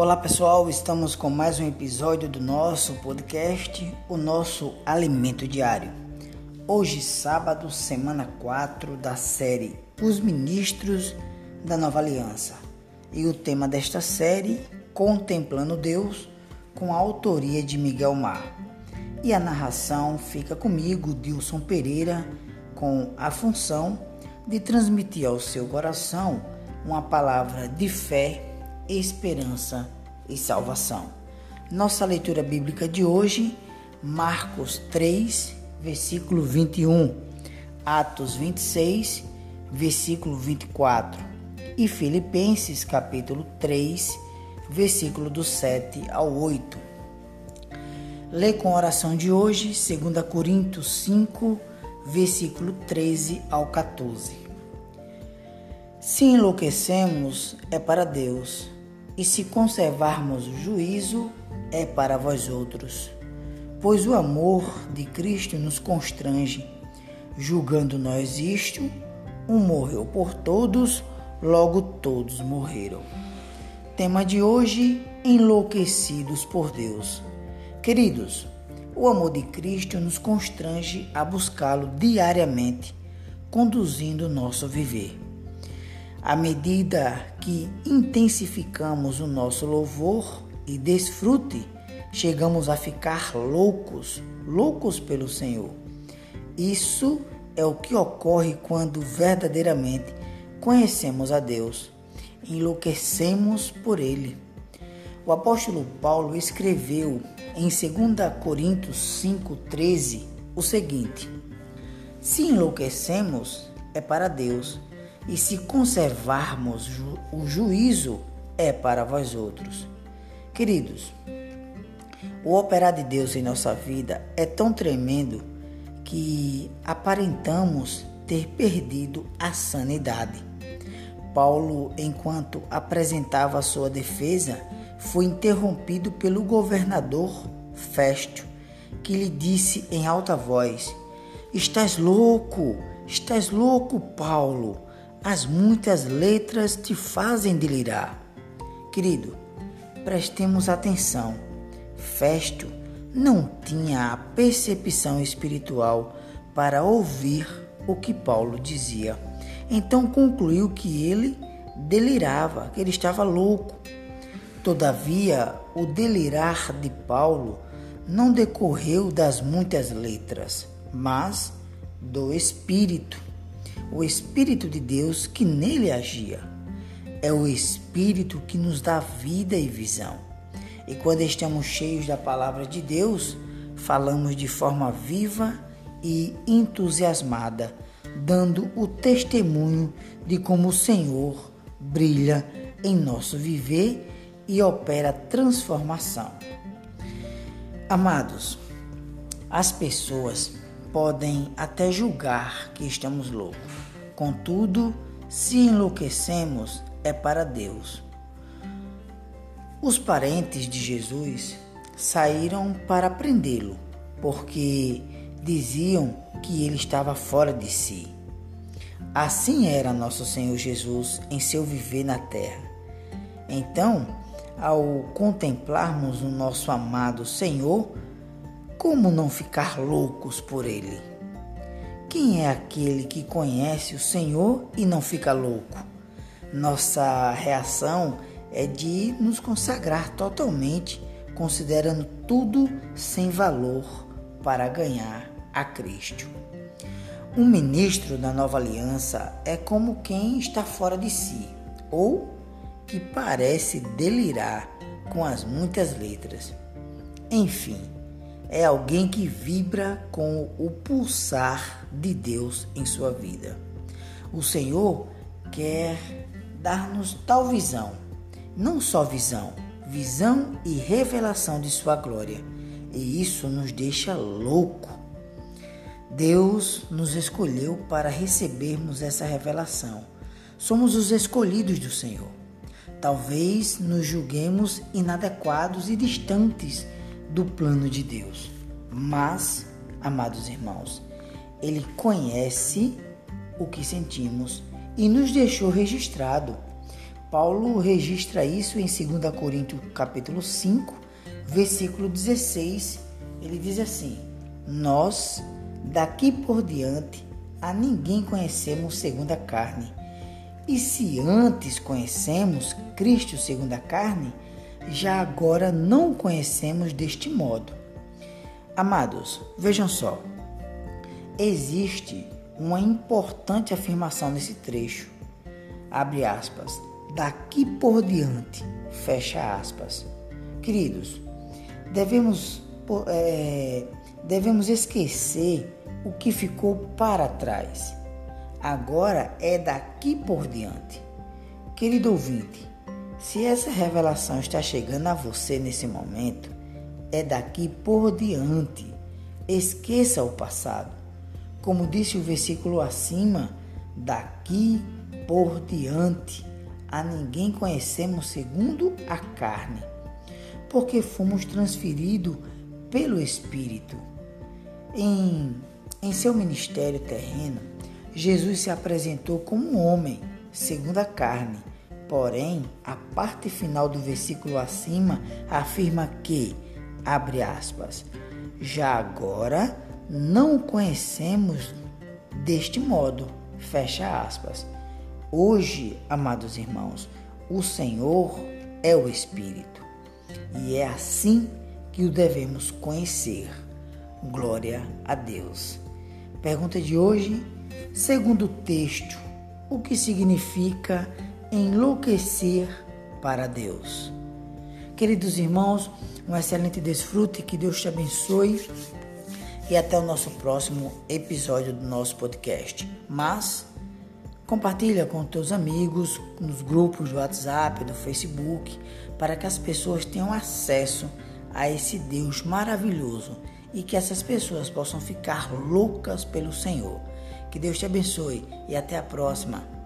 Olá pessoal, estamos com mais um episódio do nosso podcast, o nosso alimento diário. Hoje, sábado, semana 4 da série Os Ministros da Nova Aliança. E o tema desta série, Contemplando Deus, com a autoria de Miguel Mar. E a narração fica comigo, Dilson Pereira, com a função de transmitir ao seu coração uma palavra de fé esperança e salvação. Nossa leitura bíblica de hoje, Marcos 3, versículo 21, Atos 26, versículo 24 e Filipenses capítulo 3, versículo do 7 ao 8. Lê com a oração de hoje, 2 Coríntios 5, versículo 13 ao 14. Se enlouquecemos, é para Deus e se conservarmos o juízo, é para vós outros. Pois o amor de Cristo nos constrange, julgando nós isto, um morreu por todos, logo todos morreram. Tema de hoje: enlouquecidos por Deus. Queridos, o amor de Cristo nos constrange a buscá-lo diariamente, conduzindo o nosso viver. À medida que intensificamos o nosso louvor e desfrute, chegamos a ficar loucos, loucos pelo Senhor. Isso é o que ocorre quando verdadeiramente conhecemos a Deus, enlouquecemos por Ele. O apóstolo Paulo escreveu em 2 Coríntios 5,13 o seguinte: Se enlouquecemos, é para Deus e se conservarmos ju o juízo, é para vós outros. Queridos, o operar de Deus em nossa vida é tão tremendo que aparentamos ter perdido a sanidade. Paulo, enquanto apresentava sua defesa, foi interrompido pelo governador Festo, que lhe disse em alta voz: Estás louco, estás louco, Paulo. As muitas letras te fazem delirar. Querido, prestemos atenção. Festo não tinha a percepção espiritual para ouvir o que Paulo dizia. Então concluiu que ele delirava, que ele estava louco. Todavia, o delirar de Paulo não decorreu das muitas letras, mas do espírito o Espírito de Deus que nele agia. É o Espírito que nos dá vida e visão. E quando estamos cheios da palavra de Deus, falamos de forma viva e entusiasmada, dando o testemunho de como o Senhor brilha em nosso viver e opera transformação. Amados, as pessoas podem até julgar que estamos loucos. Contudo, se enlouquecemos, é para Deus. Os parentes de Jesus saíram para prendê-lo, porque diziam que ele estava fora de si. Assim era nosso Senhor Jesus em seu viver na terra. Então, ao contemplarmos o nosso amado Senhor, como não ficar loucos por ele? Quem é aquele que conhece o Senhor e não fica louco? Nossa reação é de nos consagrar totalmente, considerando tudo sem valor para ganhar a Cristo. Um ministro da nova aliança é como quem está fora de si ou que parece delirar com as muitas letras. Enfim, é alguém que vibra com o pulsar de Deus em sua vida. O Senhor quer dar-nos tal visão, não só visão, visão e revelação de sua glória. E isso nos deixa louco. Deus nos escolheu para recebermos essa revelação. Somos os escolhidos do Senhor. Talvez nos julguemos inadequados e distantes do plano de Deus. Mas, amados irmãos, Ele conhece o que sentimos e nos deixou registrado. Paulo registra isso em 2 Coríntios capítulo 5, versículo 16. Ele diz assim: Nós, daqui por diante, a ninguém conhecemos segundo a carne. E se antes conhecemos Cristo segundo a carne, já agora não o conhecemos deste modo. Amados, vejam só. Existe uma importante afirmação nesse trecho. Abre aspas daqui por diante. Fecha aspas. Queridos, devemos, é, devemos esquecer o que ficou para trás. Agora é daqui por diante. Querido ouvinte, se essa revelação está chegando a você nesse momento, é daqui por diante. Esqueça o passado. Como disse o versículo acima, daqui por diante a ninguém conhecemos segundo a carne, porque fomos transferidos pelo Espírito. Em, em seu ministério terreno, Jesus se apresentou como um homem, segundo a carne. Porém, a parte final do versículo acima afirma que, abre aspas, já agora não o conhecemos deste modo, fecha aspas. Hoje, amados irmãos, o Senhor é o Espírito e é assim que o devemos conhecer. Glória a Deus. Pergunta de hoje, segundo o texto, o que significa enlouquecer para Deus? Queridos irmãos, um excelente desfrute, que Deus te abençoe e até o nosso próximo episódio do nosso podcast. Mas Compartilha com teus amigos, nos grupos do WhatsApp, do Facebook, para que as pessoas tenham acesso a esse Deus maravilhoso e que essas pessoas possam ficar loucas pelo Senhor. Que Deus te abençoe e até a próxima.